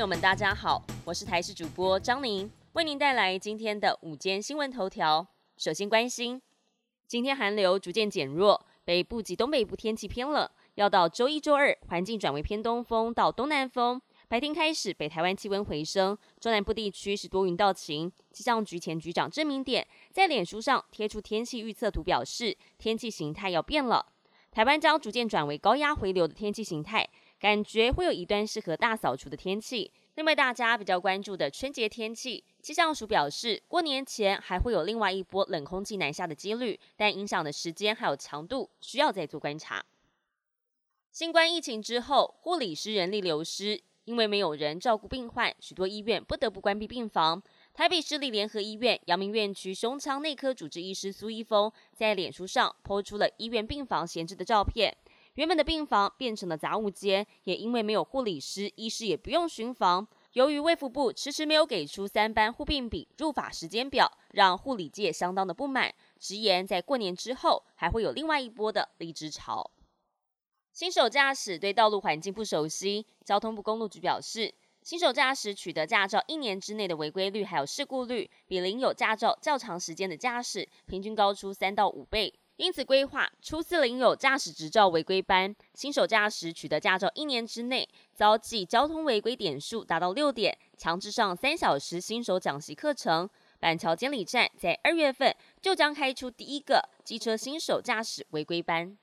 友们，大家好，我是台视主播张宁，为您带来今天的午间新闻头条。首先关心，今天寒流逐渐减弱，北部及东北部天气偏冷，要到周一、周二，环境转为偏东风到东南风。白天开始，北台湾气温回升，中南部地区是多云到晴。气象局前局长郑明典在脸书上贴出天气预测图，表示天气形态要变了，台湾将逐渐转为高压回流的天气形态。感觉会有一段适合大扫除的天气。另外，大家比较关注的春节天气，气象署表示，过年前还会有另外一波冷空气南下的几率，但影响的时间还有强度需要再做观察。新冠疫情之后，护理师人力流失，因为没有人照顾病患，许多医院不得不关闭病房。台北市立联合医院阳明院区胸腔内科主治医师苏一峰在脸书上抛出了医院病房闲置的照片。原本的病房变成了杂物间，也因为没有护理师，医师也不用巡房。由于卫福部迟迟没有给出三班护病比入法时间表，让护理界相当的不满，直言在过年之后还会有另外一波的离职潮。新手驾驶对道路环境不熟悉，交通部公路局表示，新手驾驶取得驾照一年之内的违规率还有事故率，比领有驾照较长时间的驾驶平均高出三到五倍。因此，规划初次领有驾驶执照违规班，新手驾驶取得驾照一年之内遭记交通违规点数达到六点，强制上三小时新手讲习课程。板桥监理站在二月份就将开出第一个机车新手驾驶违规班。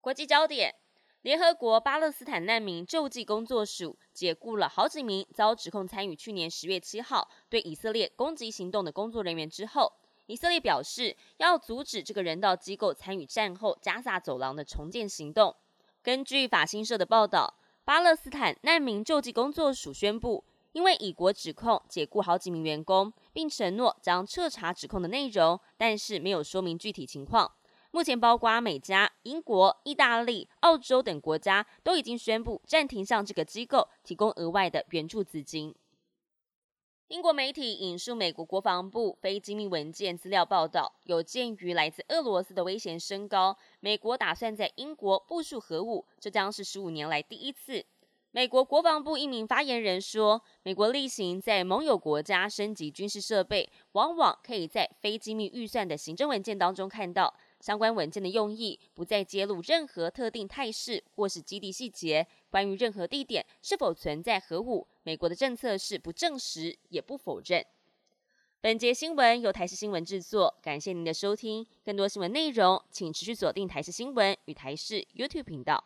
国际焦点：联合国巴勒斯坦难民救济工作署解雇了好几名遭指控参与去年十月七号对以色列攻击行动的工作人员之后。以色列表示要阻止这个人道机构参与战后加萨走廊的重建行动。根据法新社的报道，巴勒斯坦难民救济工作署宣布，因为以国指控解雇好几名员工，并承诺将彻查指控的内容，但是没有说明具体情况。目前，包括美加、英国、意大利、澳洲等国家都已经宣布暂停向这个机构提供额外的援助资金。英国媒体引述美国国防部非机密文件资料报道，有鉴于来自俄罗斯的危险升高，美国打算在英国部署核武，这将是十五年来第一次。美国国防部一名发言人说：“美国例行在盟友国家升级军事设备，往往可以在非机密预算的行政文件当中看到。”相关文件的用意不再揭露任何特定态势或是基地细节。关于任何地点是否存在核武，美国的政策是不证实也不否认。本节新闻由台视新闻制作，感谢您的收听。更多新闻内容，请持续锁定台视新闻与台视 YouTube 频道。